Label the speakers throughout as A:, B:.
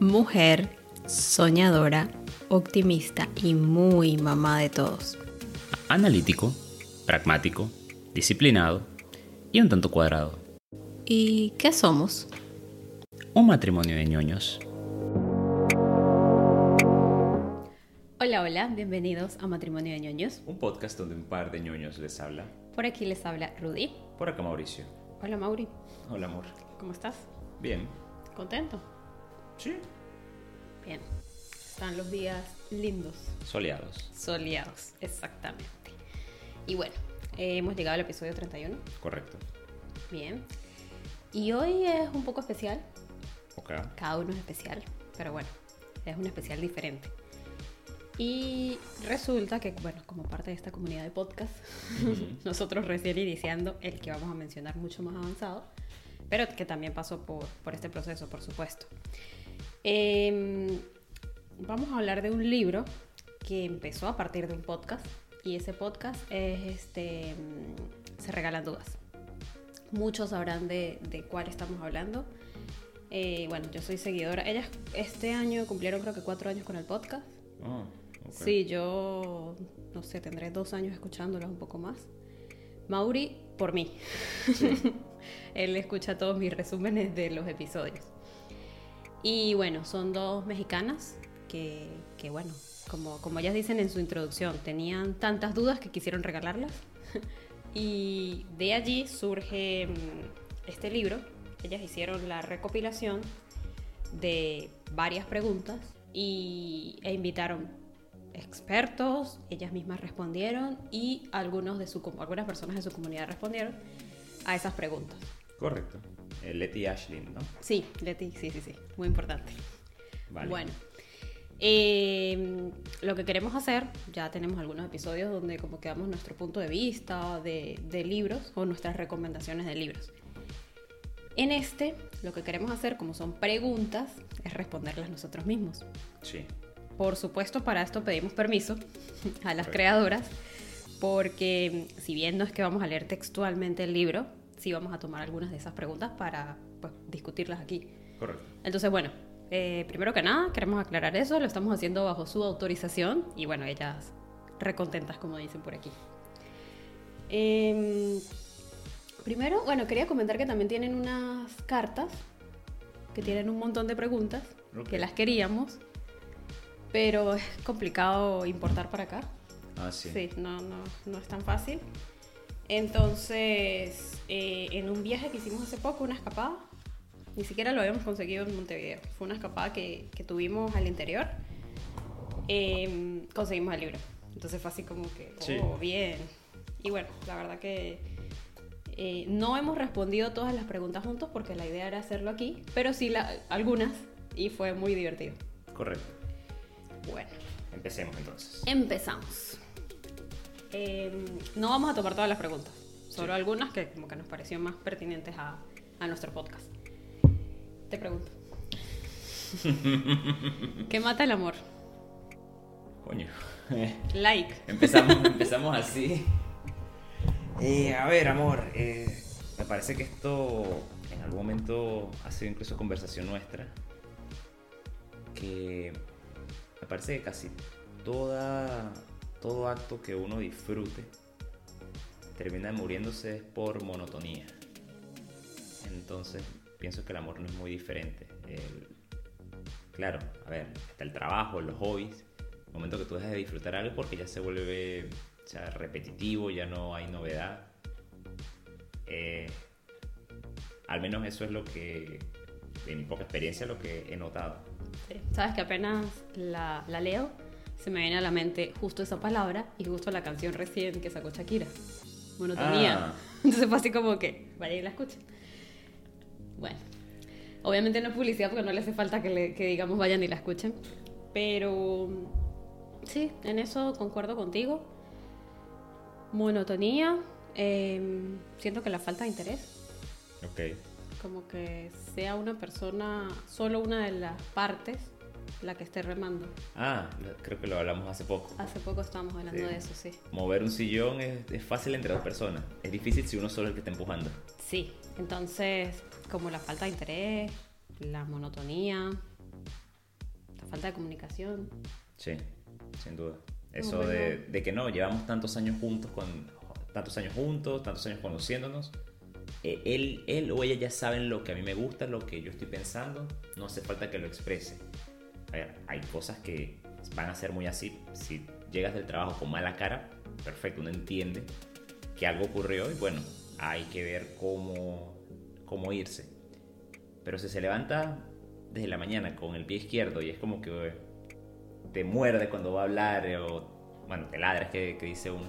A: mujer, soñadora, optimista y muy mamá de todos.
B: Analítico, pragmático, disciplinado y un tanto cuadrado.
A: ¿Y qué somos?
B: Un matrimonio de ñoños.
A: Hola, hola, bienvenidos a Matrimonio de ñoños.
B: Un podcast donde un par de ñoños les habla.
A: Por aquí les habla Rudy.
B: Por acá Mauricio.
A: Hola, Mauri.
B: Hola amor.
A: ¿Cómo estás?
B: Bien.
A: ¿Contento?
B: Sí.
A: Bien. Están los días lindos,
B: Soleados.
A: soleados, exactamente. Y bueno, eh, hemos llegado al episodio 31.
B: Correcto.
A: Bien. Y hoy es un poco especial.
B: Ok.
A: Cada uno es especial, pero bueno, es un especial diferente. Y resulta que, bueno, como parte de esta comunidad de podcast, nosotros recién iniciando el que vamos a mencionar mucho más avanzado, pero que también pasó por, por este proceso, por supuesto. Em, vamos a hablar de un libro que empezó a partir de un podcast y ese podcast es este Se regalan dudas. Muchos sabrán de, de cuál estamos hablando. Eh, bueno, yo soy seguidora. Ellas este año cumplieron creo que cuatro años con el podcast.
B: Oh, ok.
A: Sí, yo no sé, tendré dos años escuchándolas un poco más. Mauri, por mí. Él escucha todos mis resúmenes de los episodios. Y bueno, son dos mexicanas que, que bueno, como, como ellas dicen en su introducción, tenían tantas dudas que quisieron regalarlas. y de allí surge mm, este libro. Ellas hicieron la recopilación de varias preguntas y, e invitaron expertos, ellas mismas respondieron y algunos de su, algunas personas de su comunidad respondieron a esas preguntas.
B: Correcto. Eh, Letty Ashley, ¿no?
A: Sí, Leti, sí, sí, sí, muy importante.
B: Vale.
A: Bueno, eh, lo que queremos hacer, ya tenemos algunos episodios donde como que damos nuestro punto de vista de, de libros o nuestras recomendaciones de libros. En este, lo que queremos hacer, como son preguntas, es responderlas nosotros mismos.
B: Sí.
A: Por supuesto, para esto pedimos permiso a las creadoras, porque si bien no es que vamos a leer textualmente el libro, sí vamos a tomar algunas de esas preguntas para pues, discutirlas aquí.
B: Correcto.
A: Entonces, bueno, eh, primero que nada, queremos aclarar eso, lo estamos haciendo bajo su autorización y bueno, ellas recontentas, como dicen por aquí. Em, primero, bueno, quería comentar que también tienen unas cartas que tienen un montón de preguntas que las queríamos, pero es complicado importar para acá.
B: Ah, sí.
A: Sí, no, no, no es tan fácil. Entonces, eh, en un viaje que hicimos hace poco, una escapada, ni siquiera lo habíamos conseguido en Montevideo, fue una escapada que, que tuvimos al interior, eh, conseguimos el libro. Entonces fue así como que, oh,
B: Sí.
A: bien. Y bueno, la verdad que eh, no hemos respondido todas las preguntas juntos porque la idea era hacerlo aquí, pero sí la- algunas y fue muy divertido.
B: Correcto.
A: Bueno.
B: Empecemos entonces.
A: Empezamos. Eh, no vamos a tomar todas las preguntas, solo
B: Sí.
A: algunas que como que nos parecieron más pertinentes a, a nuestro podcast. Te pregunto. ¿Qué mata el amor?
B: Coño.
A: Like.
B: Empezamos, empezamos así. Eh, a ver, amor, eh, me parece que esto en algún momento ha sido incluso conversación nuestra. Que me parece que casi toda, todo acto que uno disfrute termina muriéndose por monotonía. Entonces, pienso que el amor no es muy diferente. El- claro, a ver, está el trabajo, los hobbies. El momento que tú dejas de disfrutar algo porque ya se vuelve o sea, repetitivo, ya no hay novedad. Eh, al menos eso es lo que, de mi poca experiencia, lo que he notado.
A: Sí. Sabes que apenas la, la leo, se me viene a la mente justo esa palabra y justo la canción recién que sacó Shakira. Monotonía.
B: Ah.
A: Entonces fue así como que, vaya y la escuchen. Bueno, obviamente no es publicidad porque no le hace falta que, le- que digamos vayan y la escuchen. Pero sí, en eso concuerdo contigo. Monotonía. eh, siento que la falta de interés.
B: Ok.
A: Como que sea una persona, solo una de las partes, la que esté remando.
B: Ah, creo que lo hablamos hace poco.
A: Hace poco estábamos hablando
B: Sí.
A: de eso, sí.
B: Mover un sillón es, es fácil entre dos personas. Es difícil si uno solo es el que está empujando.
A: Sí, entonces, como la falta de interés, la monotonía, la falta de comunicación.
B: Sí, sin duda. Eso de, de, que no, llevamos tantos años juntos, con, tantos años juntos, tantos años conociéndonos. Eh, él, él o ella ya saben lo que a mí me gusta, lo que yo estoy pensando, no hace falta que lo exprese. Hay cosas que van a ser muy así. Si llegas del trabajo con mala cara, perfecto, uno entiende que algo ocurrió y bueno, hay que ver cómo, cómo irse. Pero si se levanta desde la mañana con el pie izquierdo y es como que te muerde cuando va a hablar o, bueno, te ladras que, dice uno.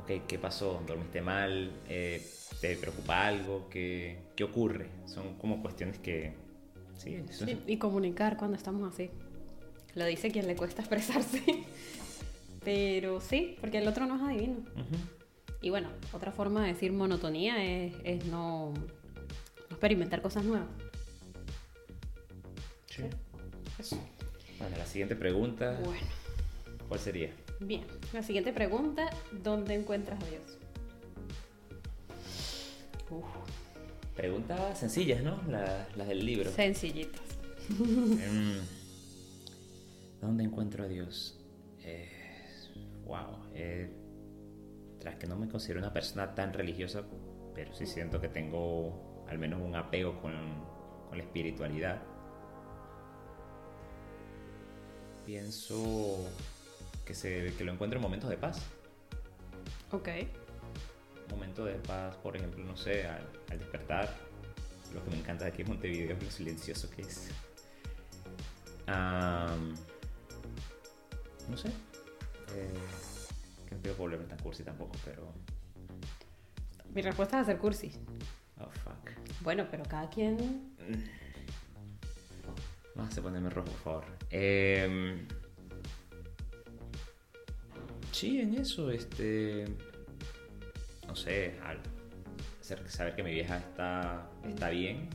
B: Ok, ¿qué pasó? ¿Dormiste mal? Eh, ¿Te preocupa algo? ¿Qué, ¿Qué, ocurre? Son como cuestiones que... Sí,
A: sí, y comunicar cuando estamos así. Lo dice quien le cuesta expresarse. Pero sí, porque el otro no es adivino. Y bueno, otra forma de decir monotonía es, es no, experimentar cosas nuevas.
B: Sí. Eso. Bueno, la siguiente pregunta.
A: Bueno.
B: ¿Cuál sería?
A: Bien, la siguiente pregunta, ¿dónde encuentras a Dios?
B: Uf. Preguntas sencillas, ¿no? las del libro.
A: Sencillitas.
B: Em, ¿Dónde encuentro a Dios? Eh, wow. Eh, tras que no me considero una persona tan religiosa, pero sí siento que tengo al menos un apego con, con la espiritualidad. Pienso que, se, que lo encuentro en momentos de paz.
A: Ok.
B: Momento de paz, por ejemplo, no sé, al, despertar. Lo que me encanta de aquí en Montevideo es lo silencioso que es. no sé. Eh, que no quiero volverme tan cursi tampoco, pero.
A: Mi respuesta es hacer cursi.
B: Oh, fuck.
A: Bueno, pero cada quien.
B: Vamos a ponerme rojo, por favor. Eh, sí, en eso, este. No sé, saber que mi vieja está, está bien.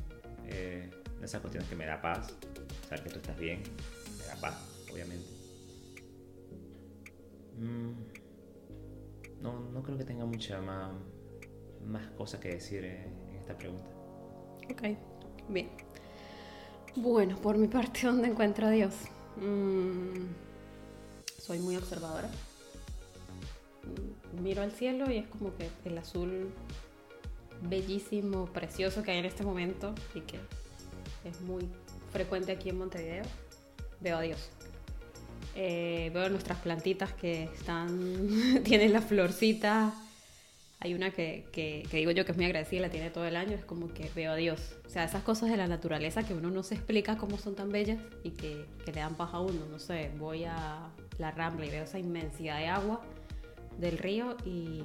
B: Eh, esas cuestiones que me da paz. Saber que tú estás bien, me da paz, obviamente. Mm, no, no creo que tenga mucha más, más cosas que decir en esta pregunta.
A: Ok, bien. Bueno, por mi parte, ¿dónde encuentro a Dios? Mm, soy muy observadora. Miro al cielo y es como que el azul bellísimo, precioso que hay en este momento y que es muy frecuente aquí en Montevideo, veo a Dios. Eh, veo nuestras plantitas que están, tienen la florcita. Hay una que, que, digo yo que es muy agradecida, la tiene todo el año, es como que veo a Dios. O sea, esas cosas de la naturaleza que uno no se explica cómo son tan bellas y que, que le dan paz a uno. No sé, voy a la rambla y veo esa inmensidad de agua del río y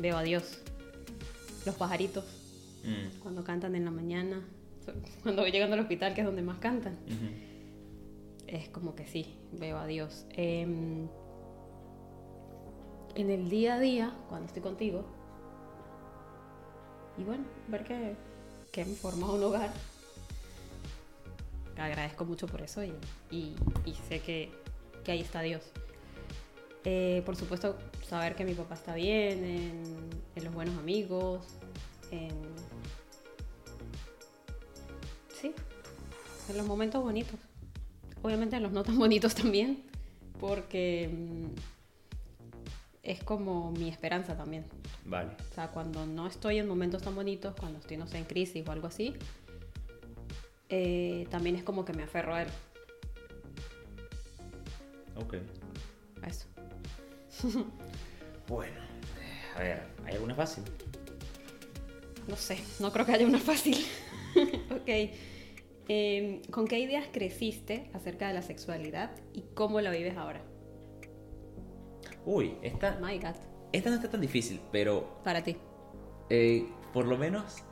A: veo a Dios. Los pajaritos, mm. cuando cantan en la mañana, cuando voy llegando al hospital, que es donde más cantan es como que sí, veo a Dios. Em, en el día a día, cuando estoy contigo, y bueno, ver que, que me forma un hogar, agradezco mucho por eso y, y, sé que, que, ahí está Dios. Eh, por supuesto, saber que mi papá está bien, en, en los buenos amigos, en... Sí, en los momentos bonitos obviamente en los no tan bonitos también, porque mm, es como mi esperanza también.
B: Vale.
A: O sea, cuando no estoy en momentos tan bonitos, cuando estoy, no sé, en crisis o algo así, eh, también es como que me aferro a él.
B: Ok.
A: A eso.
B: bueno, a ver, ¿hay alguna fácil?
A: No sé, no creo que haya una fácil. ok. Em, ¿Con qué ideas creciste acerca de la sexualidad y cómo la vives ahora?
B: Uy, esta.
A: My God.
B: Esta no está tan difícil, pero.
A: Para ti.
B: Eh, por lo menos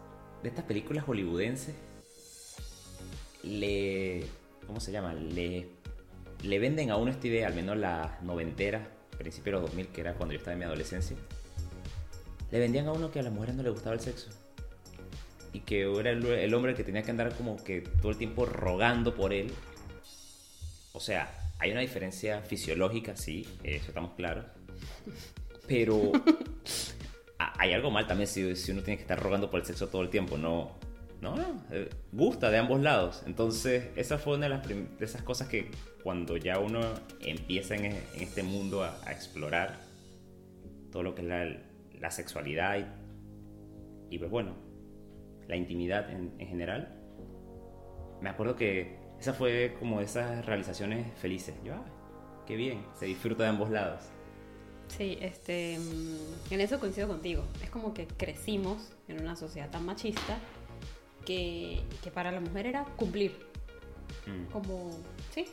B: de estas películas hollywoodenses. Le. ¿Cómo se llama? Le. Le venden a uno esta idea, al menos las noventeras, principios de los 2000, que era cuando yo estaba en mi adolescencia. Le vendían a uno que a las mujeres no le gustaba el sexo y que era el, hombre que tenía que andar como que todo el tiempo rogando por él. O sea, hay una diferencia fisiológica, sí, eso estamos claros. Pero hay algo mal también si, si, uno tiene que estar rogando por el sexo todo el tiempo. No, No, eh, gusta de ambos lados. Entonces, esa fue una de, las de esas cosas que cuando ya uno empieza en, e- este mundo a, explorar todo lo que es la, la sexualidad y, y, pues bueno, la intimidad en, en general, me acuerdo que esa fue como esas realizaciones felices. Yo, ah, qué bien, se disfruta de ambos lados.
A: Sí, este, mm, en eso coincido contigo. Es como que crecimos en una sociedad tan machista que, que para la mujer era cumplir.
B: Mm.
A: Como, sí.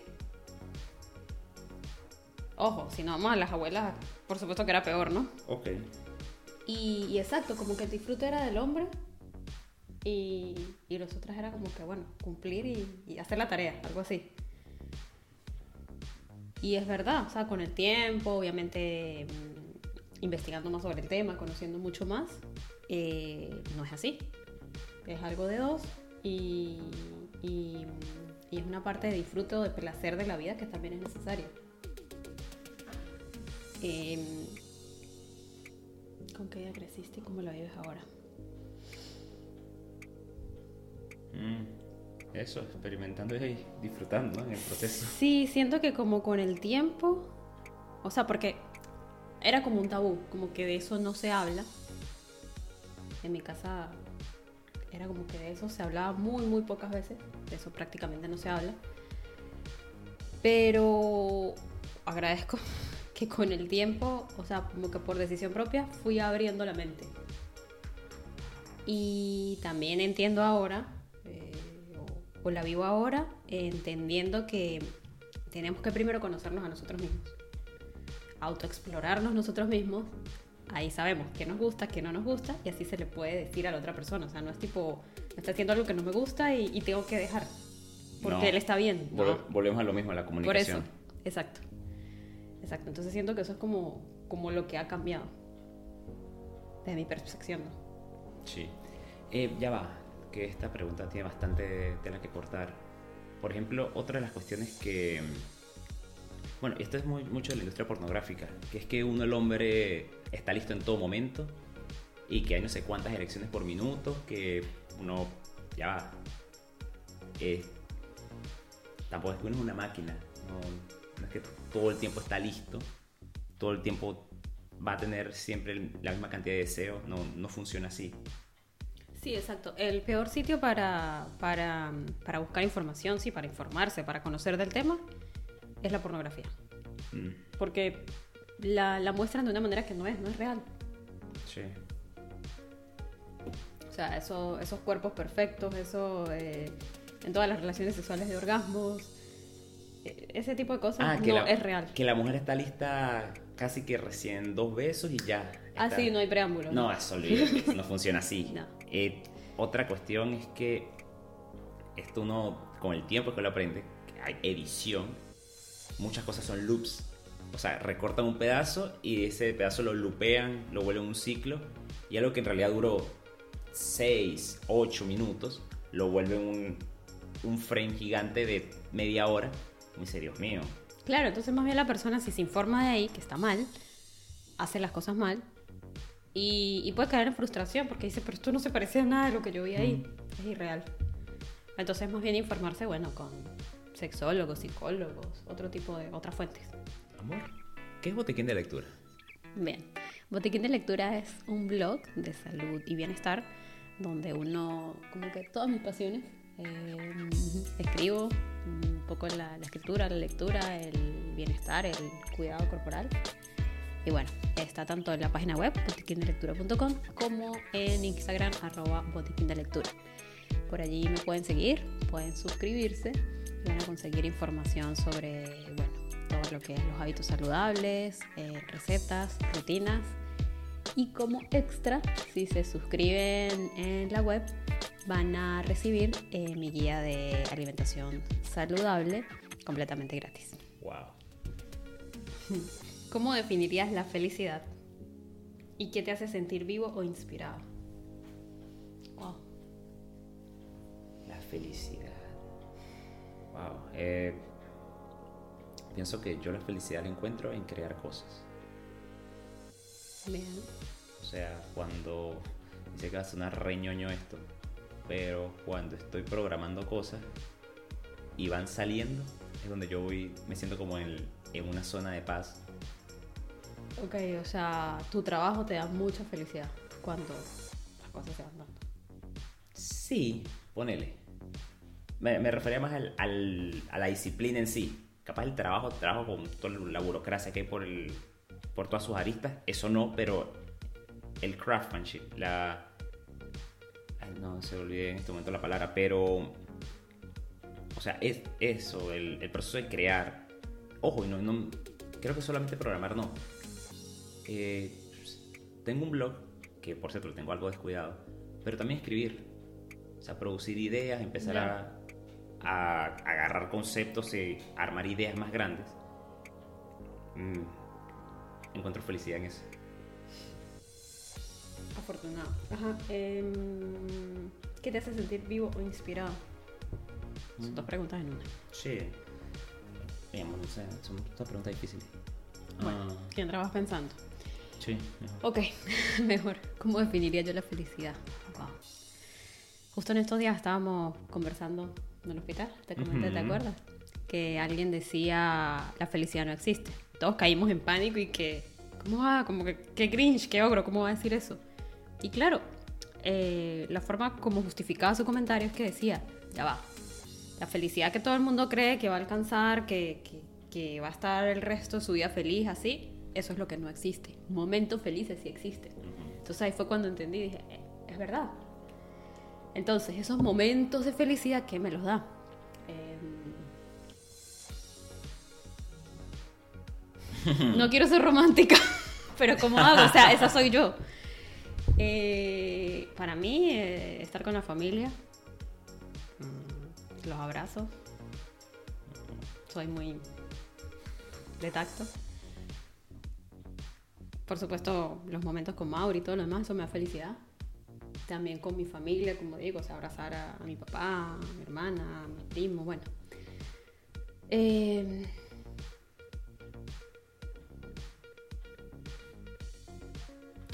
A: Ojo, si no vamos a las abuelas, por supuesto que era peor, ¿no?
B: Ok.
A: Y, y exacto, como que el disfrute era del hombre y, y nosotras era como que, bueno, cumplir y, y hacer la tarea, algo así. Y es verdad, o sea, con el tiempo, obviamente mm, investigando más sobre el tema, conociendo mucho más, eh, no es así. Es algo de dos y, y, y es una parte de disfrute o de placer de la vida que también es necesario. Em, ¿Con qué edad creciste y cómo la vives ahora?
B: Mm, Eso, experimentando y disfrutando ¿no? en el proceso.
A: Sí, siento que como con el tiempo, o sea, porque era como un tabú, como que de eso no se habla. En mi casa era como que de eso se hablaba muy, muy pocas veces, de eso prácticamente no se habla. Pero agradezco que con el tiempo, o sea, como que por decisión propia, fui abriendo la mente. Y también entiendo ahora, eh, o, la vivo ahora, entendiendo que tenemos que primero conocernos a nosotros mismos, autoexplorarnos nosotros mismos. Ahí sabemos qué nos gusta, qué no nos gusta, y así se le puede decir a la otra persona. O sea, no es tipo, me está haciendo algo que no me gusta y, y tengo que dejar, porque
B: No.
A: él está bien.
B: Vol-. Volvemos a lo mismo, a la
A: Por
B: comunicación.
A: eso, exacto. Exacto. Entonces siento que eso es como, como lo que ha cambiado. Desde mi percepción, ¿no?
B: Sí. Eh, ya va, que esta pregunta tiene bastante tela que cortar. Por ejemplo, otra de las cuestiones que... Bueno, esto es muy, mucho de la industria pornográfica, que es que uno, el hombre, está listo en todo momento y que hay no sé cuántas erecciones por minuto, que uno ya va. eh, tampoco es que uno es una máquina, no, no es que todo el tiempo está listo, todo el tiempo va a tener siempre la misma cantidad de deseos, no, no funciona así.
A: Sí, exacto. El peor sitio para, para, para buscar información, sí, para informarse, para conocer del tema, es la pornografía.
B: Mm,
A: Porque la, la muestran de una manera que no es, no es real.
B: sí.
A: O sea, eso, esos cuerpos perfectos, eso eh, en todas las relaciones sexuales de orgasmos, eh, ese tipo de cosas
B: Ah, que,
A: no
B: la,
A: es real.
B: que la mujer está lista casi que recién dos besos y ya.
A: Ah,
B: está-
A: sí, no hay preámbulo.
B: No, olvídate, eso no funciona así.
A: No.
B: Eh, otra cuestión es que esto uno, con el tiempo que lo aprende, que hay edición, muchas cosas son loops. O sea, recortan un pedazo y ese pedazo lo lupean, lo vuelven un ciclo y algo que en realidad duró 6, 8 minutos, lo vuelven un, un frame gigante de media hora. Muy serio, Dios mío.
A: Claro, entonces más bien la persona si se informa de ahí, que está mal, hace las cosas mal y, y puede caer en frustración porque dice, pero esto no se parece a nada de lo que yo vi ahí, es irreal. Entonces más bien informarse, bueno, con sexólogos, psicólogos, otro tipo de, otras fuentes.
B: Amor, ¿qué es botiquín de lectura?
A: Bien, Botiquín de Lectura es un blog de salud y bienestar donde uno, como que todas mis pasiones, eh, escribo un poco la, la escritura, la lectura, el bienestar, el cuidado corporal. Y bueno, está tanto en la página web botiquindelectura.com como en Instagram arroba botiquín de lectura. Por allí me pueden seguir, pueden suscribirse y van a conseguir información sobre, bueno, lo que es los hábitos saludables, eh, recetas, rutinas. Y como extra, si se suscriben en la web, van a recibir eh, mi guía de alimentación saludable completamente gratis.
B: Wow.
A: ¿Cómo definirías la felicidad? ¿Y qué te hace sentir vivo o inspirado? Wow.
B: La felicidad. Wow. eh, pienso que yo la felicidad la encuentro en crear cosas.
A: Bien.
B: O sea, cuando dice que va a sonar reñoño esto, pero cuando estoy programando cosas y van saliendo, es donde yo voy, me siento como en, en una zona de paz.
A: Ok, o sea, tu trabajo te da mucha felicidad cuando las cosas se van dando.
B: Sí, ponele. Me, me refería más al, al- a la disciplina en sí. Capaz el trabajo, trabajo con toda la burocracia que hay por, el, por todas sus aristas, eso no, pero el craftsmanship, la... Ay, no, se olvidé en este momento la palabra, pero... O sea, es eso, el, el proceso de crear. Ojo, y no, no- creo que solamente programar no. Eh, tengo un blog, que por cierto lo tengo algo descuidado, pero también escribir. O sea, producir ideas, empezar
A: Ya.
B: A, a agarrar conceptos y armar ideas más grandes. Mm, encuentro felicidad en eso.
A: Afortunado. Ajá. em, ¿Qué te hace sentir vivo o inspirado? Son dos preguntas en una.
B: Sí. Digamos, no sé, son dos preguntas difíciles.
A: Bueno,
B: Ah,
A: ¿quién trabajas pensando?
B: sí, mejor.
A: Ok, mejor. ¿Cómo definiría yo la felicidad? Wow. Justo en estos días estábamos conversando en el hospital, te comenté, ¿te
B: Ujú.
A: acuerdas? Que alguien decía, la felicidad no existe. Todos caímos en pánico y que, ¿cómo va? Como que, qué cringe, qué ogro, ¿cómo va a decir eso? Y claro, eh, la forma como justificaba su comentario es que decía, ya va, la felicidad que todo el mundo cree que va a alcanzar, que, que- que va a estar el resto de su vida feliz, así, eso es lo que no existe. Momentos felices sí existen. Entonces ahí fue cuando entendí y dije, "Eh, es verdad. Entonces, esos momentos de felicidad, ¿qué me los da? Em, no quiero ser romántica, pero ¿cómo hago? O sea, esa soy yo. Eh, para mí, eh, estar con la familia, mm, los abrazos, soy muy de tacto. Por supuesto, los momentos con Mauri y todo lo demás, eso me da felicidad. También con mi familia, como digo, o sea, abrazar a, a mi papá, a mi hermana, a mi primo, bueno. Eh,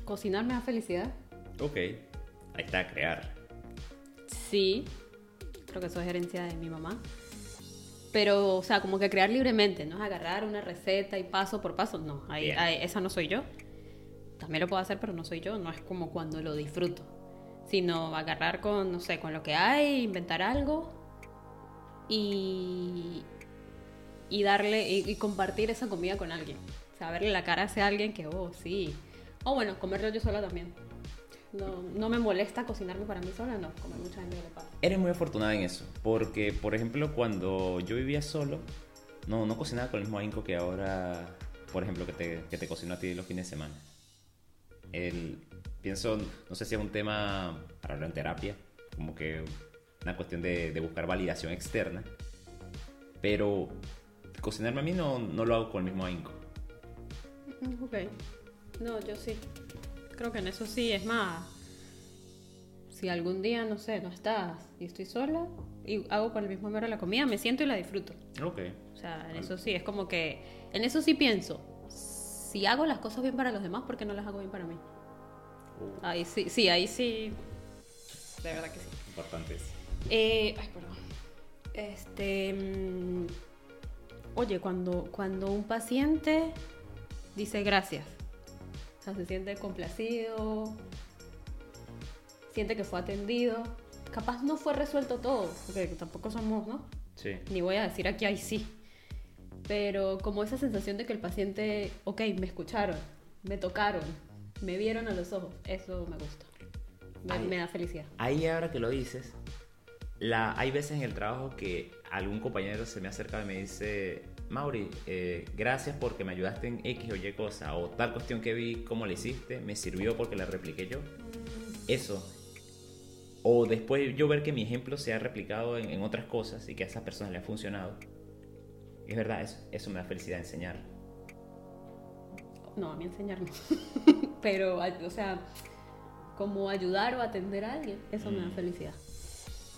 A: cocinar me da felicidad.
B: Ok. Ahí está, crear.
A: Sí, creo que eso es herencia de mi mamá. Pero, o sea, como que crear libremente, no es agarrar una receta y paso por paso, no, ahí,
B: Bien.
A: ahí- esa no soy yo. También lo puedo hacer, pero no soy yo, no es como cuando lo disfruto. Sino agarrar con, no sé, con lo que hay, inventar algo y, y darle, y, y compartir esa comida con alguien. O sea, verle la cara a ese alguien que, oh, sí. O bueno, comerlo yo sola también. No, no me molesta cocinarme para mí sola, no, como mucha gente le pasa.
B: Eres muy afortunada en eso, porque por ejemplo cuando yo vivía solo, no, no cocinaba con el mismo ahínco que ahora, por ejemplo, que te, que te cocino a ti los fines de semana. El, pienso, no sé si es un tema para hablar en terapia, como que una cuestión de, de buscar validación externa, pero cocinarme a mí no, no lo hago con el mismo ahínco.
A: Mm, Ok. No, yo sí. Creo que en eso sí, es más. Si algún día, no sé, no estás y estoy sola y hago con el mismo amor la comida, me siento y la disfruto.
B: Ok.
A: O sea, en eso sí, es como que. En eso sí pienso. Si hago las cosas bien para los demás, ¿por qué no las hago bien para mí? Ahí sí, sí, ahí sí. De verdad que sí.
B: Importante eso.
A: Eh, ay, perdón. Este. mm, oye, cuando, cuando un paciente dice gracias, o sea, se siente complacido, siente que fue atendido, capaz no fue resuelto todo, porque tampoco somos, ¿no?
B: Sí.
A: Ni voy a decir aquí, ay, sí. Pero como esa sensación de que el paciente, ok, me escucharon, me tocaron, me vieron a los ojos, eso me gusta. Me, da felicidad.
B: Ahí ahora que lo dices, la, hay veces en el trabajo que algún compañero se me acerca y me dice, Mauri, eh, gracias porque me ayudaste en X o Y cosa, o tal cuestión que vi, cómo la hiciste, me sirvió porque la repliqué yo. Eso. O después yo ver que mi ejemplo se ha replicado en, en otras cosas y que a esas personas le ha funcionado. Es verdad, eso, eso me da felicidad enseñar.
A: No, a mí enseñar no. Pero, o sea, como ayudar o atender a alguien, eso me da
B: Mm.
A: felicidad.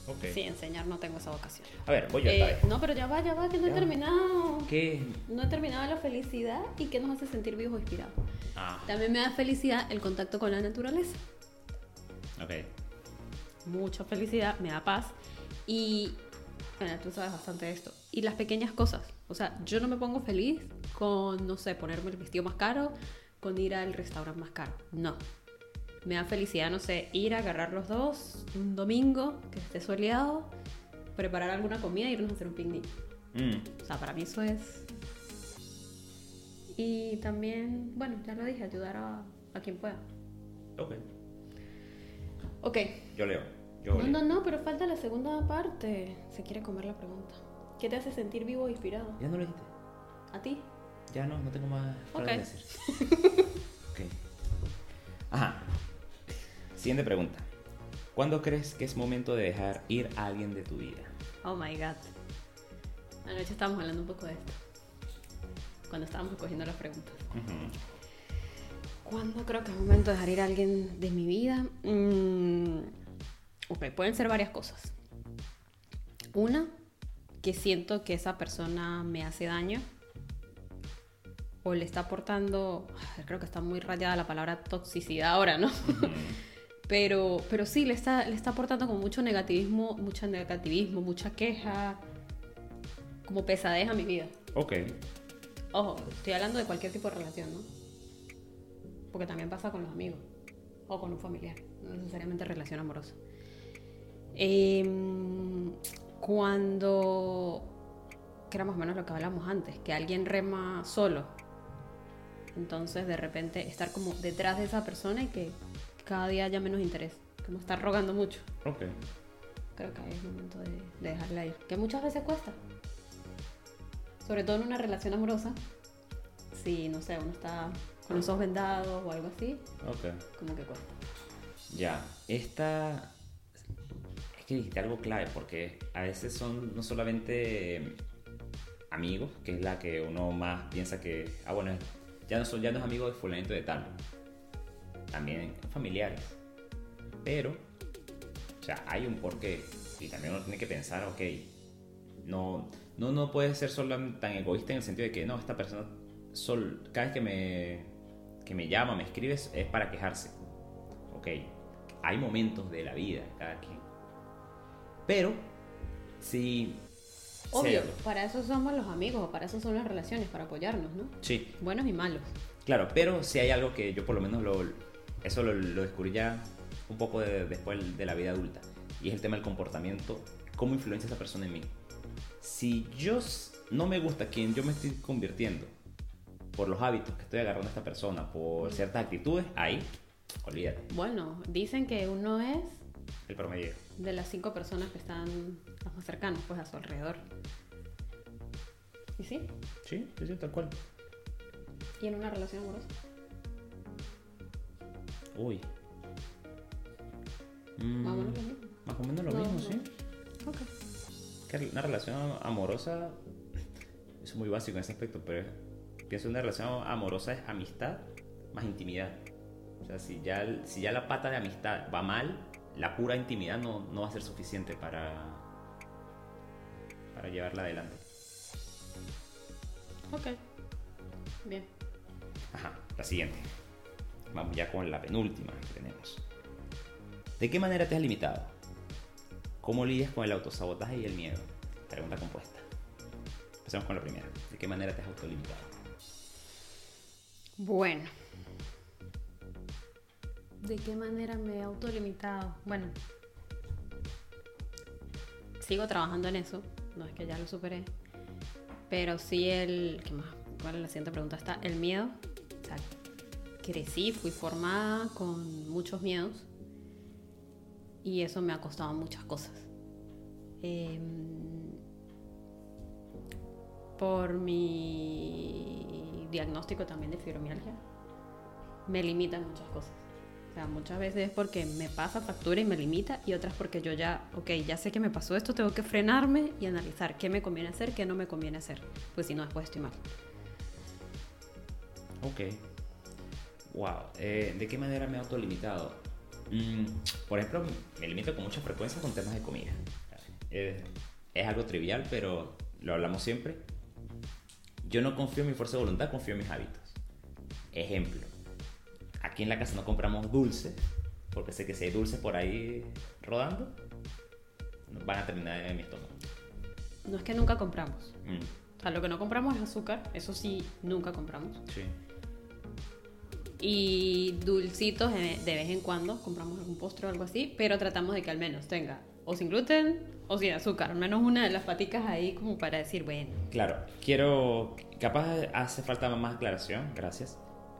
B: Ok.
A: Sí, enseñar no tengo esa vocación.
B: A ver, voy yo
A: Eh, no, pero ya va, ya va, que no he terminado.
B: ¿Qué?
A: No he terminado la felicidad y que nos hace sentir vivos o inspirados.
B: Ah,
A: También me da felicidad el contacto con la naturaleza.
B: ok.
A: mucha felicidad, me da paz y, bueno, tú sabes bastante de esto. Y las pequeñas cosas, o sea, yo no me pongo feliz con, no sé, ponerme el vestido más caro, con ir al restaurante más caro, no. Me da felicidad, no sé, ir a agarrar los dos un domingo que esté soleado, preparar alguna comida e irnos a hacer un picnic.
B: Mm,
A: O sea, para mí eso es... Y también, bueno, ya lo dije, ayudar a, a quien pueda.
B: ok.
A: Ok.
B: Yo leo. Yo
A: No, no, no, pero falta la segunda parte. Se quiere comer la pregunta. ¿Qué te hace sentir vivo e inspirado?
B: ¿Ya no lo dijiste?
A: ¿A ti?
B: Ya no, no tengo más para
A: Ok.
B: decir. ok. Ajá. Siguiente pregunta. ¿Cuándo crees que es momento de dejar ir a alguien de tu vida?
A: Oh my god. Anoche estábamos hablando un poco de esto. Cuando estábamos cogiendo las preguntas. ¿Cuándo creo que es momento de dejar ir a alguien de mi vida? Mm, ok, pueden ser varias cosas. Una, que siento que esa persona me hace daño o le está aportando, creo que está muy rayada la palabra toxicidad ahora, ¿no? Pero, pero sí, le está, le está aportando como mucho negativismo, mucho negativismo, mucha queja, como pesadez a mi vida.
B: Ok.
A: Ojo, estoy hablando de cualquier tipo de relación, ¿no? Porque también pasa con los amigos o con un familiar, no necesariamente relación amorosa. Em, cuando, que era más o menos lo que hablamos antes, que alguien rema solo, entonces de repente estar como detrás de esa persona y que cada día haya menos interés, como estar rogando mucho.
B: Ok.
A: Creo que ahí es momento de, de dejarla ir. Que muchas veces cuesta. Sobre todo en una relación amorosa. Si, no sé, uno está con los ojos vendados o algo así,
B: Ok.
A: como que cuesta.
B: Ya. Esta. Que dijiste algo clave porque a veces son no solamente eh, amigos, que es la que uno más piensa que. Ah, bueno, ya no, son, ya no es amigo de fulanito de tal. También familiares. Pero, o sea, hay un porqué. Y también uno tiene que pensar, ok, no, no, no puede ser solo tan egoísta en el sentido de que no, esta persona, sol, cada vez que me, que me llama, me escribe, es para quejarse. Ok, hay momentos de la vida, cada quien. Pero, hay
A: Obvio, para eso somos los amigos, para eso son las relaciones, para apoyarnos, ¿no?
B: Sí,
A: Buenos y malos.
B: Claro, pero si hay algo que yo por lo menos lo, eso lo, lo descubrí ya un poco de- después de la vida adulta. Y es el tema del comportamiento, cómo influencia esa persona en mí. Si yo no me gusta quien yo me estoy convirtiendo, por los hábitos que estoy agarrando a esta persona, por ciertas actitudes, ahí, olvídate,
A: Bueno, dicen que uno es
B: el promedio.
A: de las cinco personas que están más cercanas, pues a su alrededor. ¿Y sí?
B: Sí, sí, sí, tal cual.
A: ¿Y en una relación amorosa?
B: Uy. Mm,
A: Más o menos lo mismo.
B: más o menos lo
A: No,
B: mismo,
A: no.
B: sí.
A: Ok.
B: que una relación amorosa es muy básico en ese aspecto, pero pienso que una relación amorosa es amistad más intimidad. O sea, si ya, si ya la pata de amistad va mal, la pura intimidad no, no va a ser suficiente para, para llevarla adelante.
A: Ok. Bien.
B: Ajá, la siguiente. Vamos ya con la penúltima que tenemos. ¿De qué manera te has limitado? ¿Cómo lidias con el autosabotaje y el miedo? Pregunta compuesta. Empecemos con la primera. ¿De qué manera te has autolimitado?
A: Bueno. ¿De qué manera me he autolimitado? Bueno. Sigo trabajando en eso. No es que ya lo superé. Pero sí el... ¿Qué más? ¿Cuál es la siguiente pregunta? Está el miedo. O sea, crecí, fui formada con muchos miedos. Y eso me ha costado muchas cosas. Em, por mi diagnóstico también de fibromialgia, me limitan muchas cosas. Muchas veces es porque me pasa factura y me limita y otras porque yo ya, ok, ya sé que me pasó esto, tengo que frenarme y analizar qué me conviene hacer, qué no me conviene hacer. Pues si no, después estoy mal.
B: Ok. Wow. eh, ¿De qué manera me he autolimitado? Mm, por ejemplo, me limito con mucha frecuencia con temas de comida. Es algo trivial, pero lo hablamos siempre. Yo no confío en mi fuerza de voluntad, confío en mis hábitos. Ejemplo. Aquí en la casa no compramos dulces porque sé que si hay dulces por ahí rodando, van a terminar en mi estómago.
A: No es que nunca compramos.
B: Mm,
A: O sea, lo que no compramos es azúcar, eso sí, nunca compramos.
B: sí.
A: Y dulcitos de vez en cuando, compramos algún postre o algo así, pero tratamos de que al menos tenga o sin gluten o sin azúcar, al menos una de las paticas ahí como para decir, bueno,
B: Claro, quiero. Capaz hace falta más aclaración, gracias.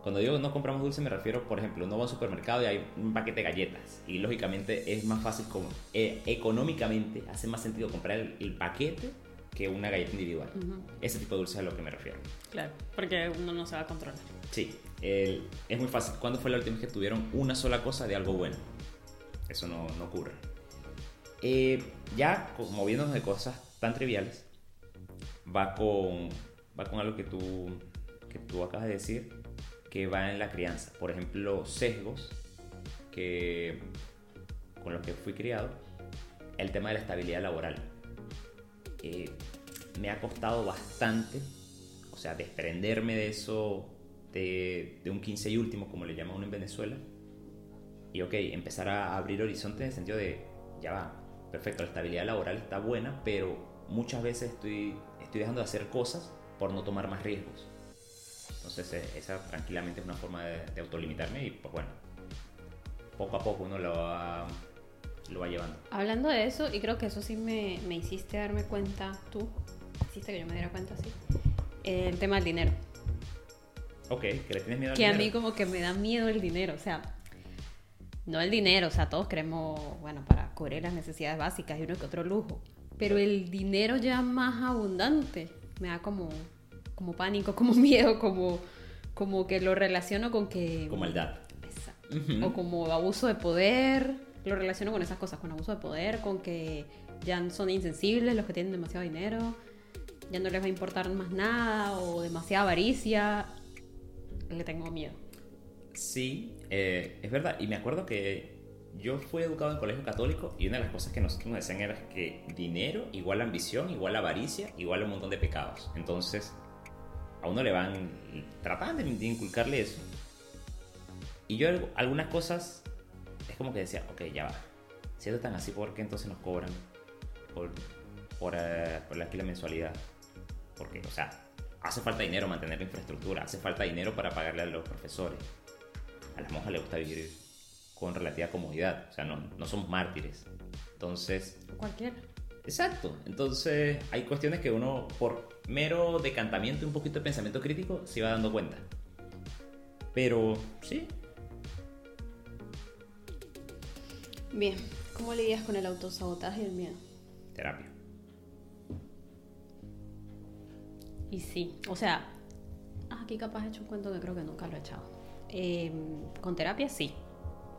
B: Cuando digo no compramos dulce, me refiero, por ejemplo, uno va a un supermercado y hay un paquete de galletas. Y lógicamente es más fácil, como, eh, económicamente, hace más sentido comprar el, el paquete que una galleta individual. Ese tipo de dulce es a lo que me refiero.
A: claro, porque uno no se va a controlar.
B: Sí, el- es muy fácil. ¿Cuándo fue la última vez que tuvieron una sola cosa de algo bueno? Eso no, no ocurre. Eh, ya moviéndonos de cosas tan triviales, va con, va con algo que tú, que tú acabas de decir, que va en la crianza. Por ejemplo, sesgos que, con los que fui criado, el tema de la estabilidad laboral. Eh, me ha costado bastante, o sea, desprenderme de eso, de, un 15 y último, como le llama uno en Venezuela, y ok, empezar a abrir horizontes en el sentido de, ya va, perfecto, la estabilidad laboral está buena, pero muchas veces estoy, estoy dejando de hacer cosas por no tomar más riesgos. Entonces, eh, esa tranquilamente es una forma de, de autolimitarme y pues bueno, poco a poco uno lo va, lo va llevando.
A: Hablando de eso, y creo que eso sí me, me hiciste darme cuenta, tú, hiciste que yo me diera cuenta, sí, el tema del dinero.
B: Ok, que le tienes miedo al
A: Que a mí
B: dinero?
A: como que me da miedo el dinero, o sea, no el dinero, o sea, todos queremos, bueno, para cubrir las necesidades básicas y uno que otro lujo, pero el dinero ya más abundante me da como, como pánico, como miedo, como, como que lo relaciono con que...
B: Con maldad.
A: Exacto. O como abuso de poder, lo relaciono con esas cosas, con abuso de poder, con que ya son insensibles los que tienen demasiado dinero, ya no les va a importar más nada, o demasiada avaricia, le tengo miedo.
B: Sí, eh, es verdad. Y me acuerdo que yo fui educado en colegio católico y una de las cosas que nosotros nos decían era que dinero igual a ambición, igual a avaricia, igual a un montón de pecados. Entonces, a uno le van tratando de inculcarle eso. Y yo algu- algunas cosas es como que decía, ok, ya va. Si esto es tan así, ¿por qué entonces nos cobran por, por, eh, por aquí la mensualidad? Porque, o sea, hace falta dinero mantener la infraestructura, hace falta dinero para pagarle a los profesores. A las monjas les gusta vivir con relativa comodidad, o sea, no, no somos mártires. Entonces,
A: Cualquiera.
B: Exacto. Entonces, hay cuestiones que uno, por mero decantamiento y un poquito de pensamiento crítico, se va dando cuenta. Pero, sí,
A: Bien, ¿cómo lidias con el autosabotaje y el miedo?
B: terapia.
A: Y sí, o sea, ah, aquí capaz he hecho un cuento que creo que nunca lo he echado. Eh, con terapia sí.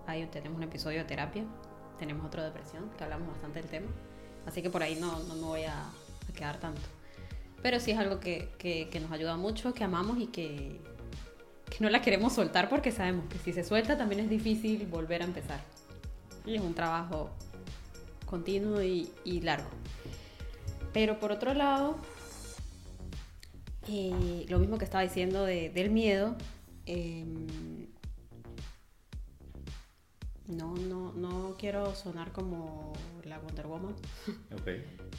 A: Ahí tenemos un episodio de terapia, tenemos otro de depresión, que hablamos bastante del tema. Así que por ahí no, no me voy a, quedar tanto. Pero sí es algo que, que- nos ayuda mucho, que amamos y que, que no la queremos soltar porque sabemos que si se suelta también es difícil volver a empezar. Y es un trabajo continuo y, largo. Pero por otro lado, eh, lo mismo que estaba diciendo de- del miedo, em, no, no, no quiero sonar como la Wonder Woman,
B: Ok.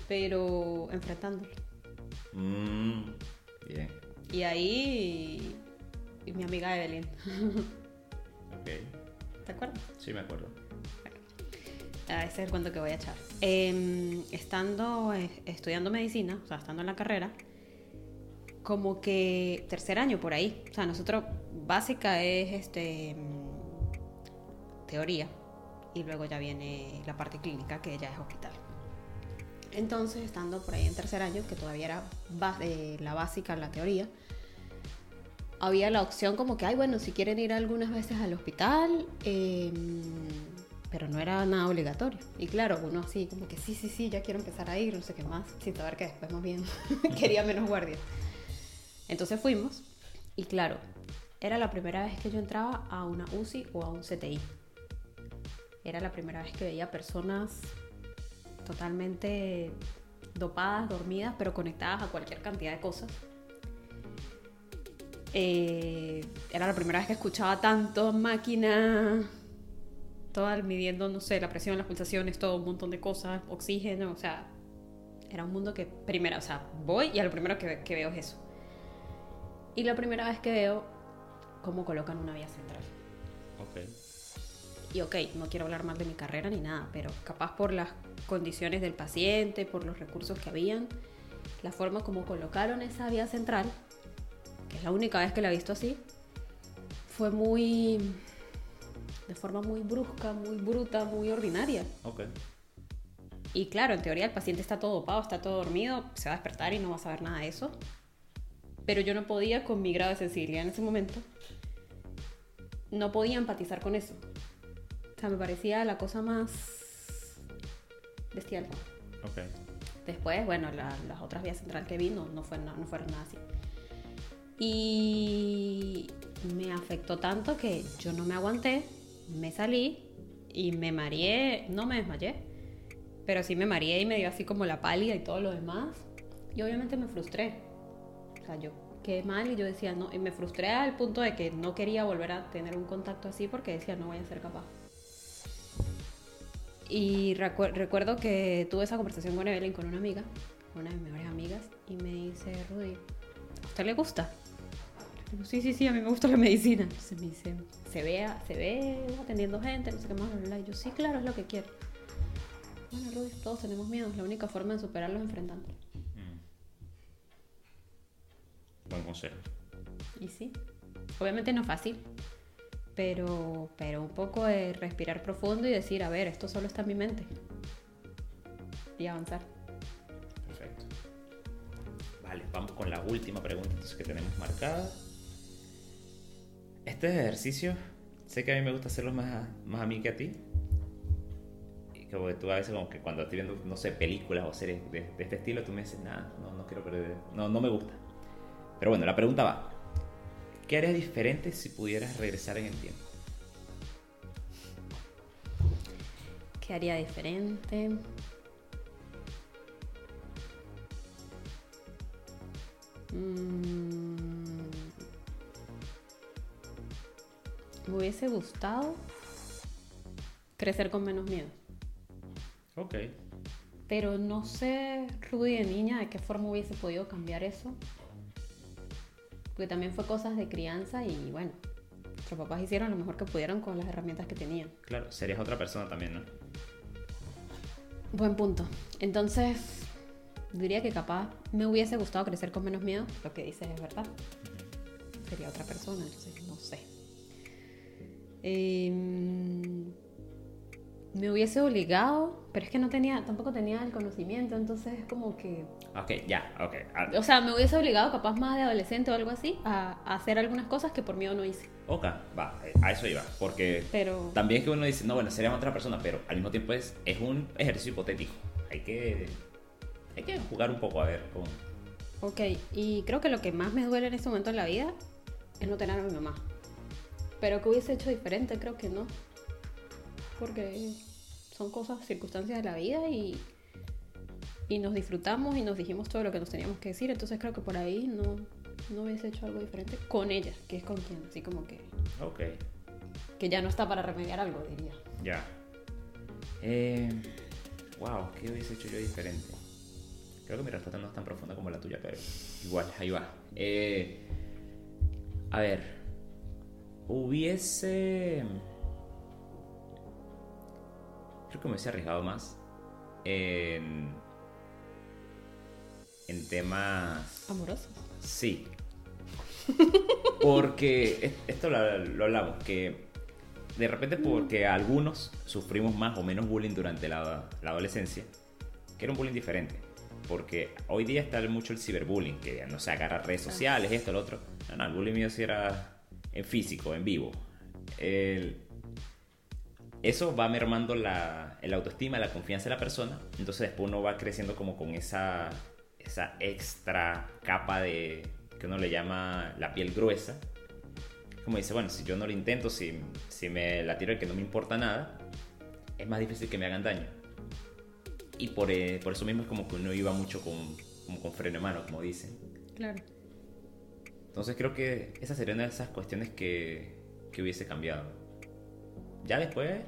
A: pero enfrentándolo.
B: Mm, bien.
A: Y ahí, y mi amiga Evelyn,
B: Ok.
A: ¿te acuerdas?
B: Sí, me acuerdo.
A: Ah, ese es el cuento que voy a echar. Em, estando eh, estudiando medicina, o sea, estando en la carrera, como que tercer año por ahí. O sea, nosotros básica es este teoría y luego ya viene la parte clínica que ya es hospital. Entonces, estando por ahí en tercer año, que todavía era ba- eh, la básica, la teoría, había la opción como que, ay, bueno, si quieren ir algunas veces al hospital, em, pero no era nada obligatorio. Y claro, uno así, como que sí, sí, sí, ya quiero empezar a ir, no sé qué más, sin saber que después más bien quería menos guardia. Entonces fuimos, y claro, era la primera vez que yo entraba a una UCI o a un CTI. Era la primera vez que veía personas totalmente dopadas, dormidas, pero conectadas a cualquier cantidad de cosas. Eh, era la primera vez que escuchaba tanto máquina toda midiendo, no sé, la presión, las pulsaciones, todo un montón de cosas, oxígeno, o sea, era un mundo que primero, o sea, voy y a lo primero que, que veo es eso. Y la primera vez que veo cómo colocan una vía central.
B: Ok.
A: Y ok, no quiero hablar mal de mi carrera ni nada, pero capaz por las condiciones del paciente, por los recursos que habían, la forma como colocaron esa vía central, que es la única vez que la he visto así, fue muy. de forma muy brusca, muy bruta, muy ordinaria.
B: Ok.
A: Y claro, en teoría el paciente está todo dopado, está todo dormido, se va a despertar y no va a saber nada de eso. Pero yo no podía con mi grado de sensibilidad en ese momento. No podía empatizar con eso. O sea, me parecía la cosa más bestial.
B: Ok.
A: Después, bueno, la- las otras vías centrales que vi no, no, fueron, no fueron nada así. Y me afectó tanto que yo no me aguanté, me salí y me mareé, no me desmayé, pero sí me mareé y me dio así como la pálida y todo lo demás. Y obviamente me frustré. O sea, yo quedé mal y yo decía, no, y me frustré al punto de que no quería volver a tener un contacto así porque decía, no voy a ser capaz. Y recu- recuerdo que tuve esa conversación con Evelyn, con una amiga, una de mis mejores amigas, y me dice, Rudy, ¿a usted le gusta? Le digo, sí, sí, sí, a mí me gusta la medicina. Entonces me dice, ¿se ve, se ve atendiendo gente? No sé qué más, bla, bla. Y yo, sí, claro, es lo que quiero. Bueno, Rudy, todos tenemos miedo. La única forma de superarlo es enfrentándolo.
B: Mm. Buen consejo.
A: Y sí, obviamente no es fácil, pero, pero un poco de respirar profundo y decir, a ver, esto solo está en mi mente. Y avanzar.
B: Perfecto. Vale, vamos con la última pregunta entonces, que tenemos marcada. Este ejercicio, sé que a mí me gusta hacerlo más a, más a mí que a ti. Y que tú a veces como que cuando estoy viendo, no sé, películas o series de, de este estilo, tú me dices, nada, no, no quiero perder, no, no me gusta. Pero bueno, la pregunta va. ¿Qué harías diferente si pudieras regresar en el tiempo?
A: ¿Qué haría diferente? Mm. Me hubiese gustado crecer con menos miedo.
B: Ok.
A: Pero no sé, Rudy de niña, de qué forma hubiese podido cambiar eso. Porque también fue cosas de crianza y bueno, nuestros papás hicieron lo mejor que pudieron con las herramientas que tenían.
B: Claro, serías otra persona también, ¿no?
A: Buen punto. Entonces, diría que capaz me hubiese gustado crecer con menos miedo. Lo que dices es verdad. Sería otra persona, entonces no sé. Em, me hubiese obligado, pero es que no tenía, tampoco tenía el conocimiento, entonces es como que,
B: Ok, ya, ok. Ah,
A: o sea, me hubiese obligado capaz más de adolescente o algo así a, a hacer algunas cosas que por miedo no hice.
B: Ok, va, eh, a eso iba. Porque
A: Pero
B: también es que uno dice, no, bueno, sería otra persona, pero al mismo tiempo es, es un ejercicio hipotético. Hay que, hay que jugar un poco a ver cómo.
A: Ok, y creo que lo que más me duele en este momento en la vida es no tener a mi mamá. Pero que hubiese hecho diferente, creo que no. Porque son cosas, circunstancias de la vida y, y nos disfrutamos y nos dijimos todo lo que nos teníamos que decir. Entonces creo que por ahí no, no hubiese hecho algo diferente con ella, que es con quien, así como que,
B: Ok,
A: que ya no está para remediar algo, diría.
B: ya. Eh, wow, ¿qué hubiese hecho yo diferente? Creo que mi respuesta no es tan profunda como la tuya, pero igual, ahí va. Eh, a ver, hubiese... Creo que me hubiese arriesgado más en, en temas...
A: Amoroso.
B: Sí. Porque es- esto lo, lo hablamos, que de repente porque algunos sufrimos más o menos bullying durante la, la adolescencia, que era un bullying diferente. Porque hoy día está mucho el ciberbullying, que no se agarra redes sociales, esto, lo otro. No, no, el bullying mío sí era en físico, en vivo. El- eso va mermando la, el autoestima, la confianza de la persona. Entonces después uno va creciendo como con esa, esa extra capa de que uno le llama la piel gruesa. Como dice, bueno, si yo no lo intento, si, si me la tiro el que no me importa nada, es más difícil que me hagan daño. Y por, eh, por eso mismo es como que uno iba mucho con, como con freno de mano, como dicen.
A: Claro.
B: Entonces creo que esa sería una de esas cuestiones que, que hubiese cambiado. Ya después,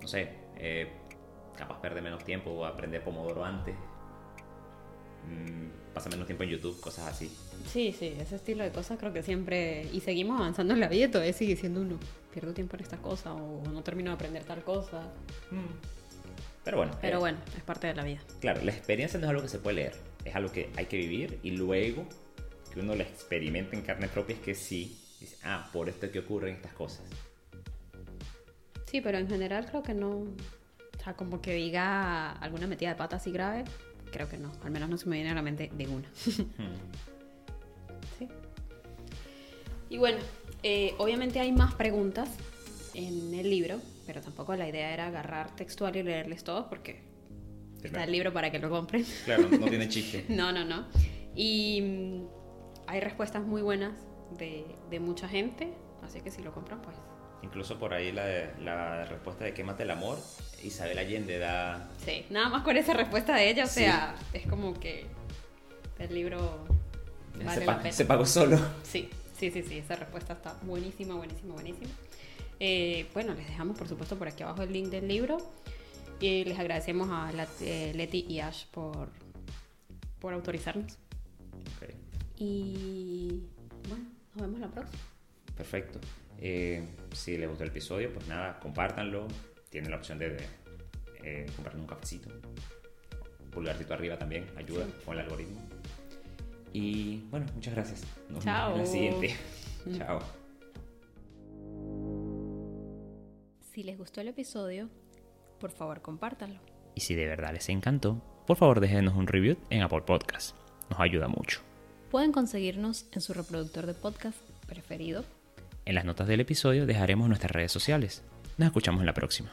B: no sé, eh, capaz perder menos tiempo o aprender Pomodoro antes. Mm, pasa menos tiempo en YouTube, cosas así.
A: Sí, sí, ese estilo de cosas creo que siempre... Y seguimos avanzando en la vida y todavía sigue siendo uno. Pierdo tiempo en esta cosa o no termino de aprender tal cosa.
B: Pero bueno.
A: Pero
B: eh,
A: bueno, es parte de la vida.
B: Claro, la experiencia no es algo que se puede leer, es algo que hay que vivir y luego que uno la experimente en carne propia es que sí, dice, ah, por esto es que ocurren estas cosas.
A: Sí, pero en general creo que no... O sea, como que diga alguna metida de pata así grave, creo que no. Al menos no se me viene a la mente de una. Sí. Y bueno, eh, obviamente hay más preguntas en el libro, pero tampoco la idea era agarrar textual y leerles todos porque
B: Sí,
A: está
B: claro.
A: el libro para que lo compren.
B: Claro, no tiene chiste.
A: No, no, no. Y mm, hay respuestas muy buenas de, de mucha gente, así que si lo compran, pues
B: Incluso por ahí la, la respuesta de quémate el amor, Isabel Allende da...
A: sí. Nada más con esa respuesta de ella, o
B: Sí.
A: sea, es como que el libro vale
B: se,
A: la pena.
B: se pagó solo.
A: Sí, sí, sí, sí, esa respuesta está buenísima, buenísima, buenísima. Eh, bueno, les dejamos por supuesto por aquí abajo el link del libro y les agradecemos a la- eh, Leti y Ash por, por autorizarnos.
B: Ok,
A: Y bueno, nos vemos la próxima.
B: perfecto. Eh, si les gustó el episodio, pues nada, compártanlo. Tienen la opción de, de, eh, comprarle un cafecito. Pulgarcito arriba también, ayuda
A: Sí.
B: con el algoritmo. Y bueno, muchas gracias. Nos
A: Chao.
B: vemos en la siguiente. Chao.
A: Si les gustó el episodio, por favor compártanlo.
B: Y si de verdad les encantó, por favor déjenos un review en Apple Podcast. Nos ayuda mucho.
A: Pueden conseguirnos en su reproductor de podcast preferido.
B: En las notas del episodio dejaremos nuestras redes sociales. Nos escuchamos en la próxima.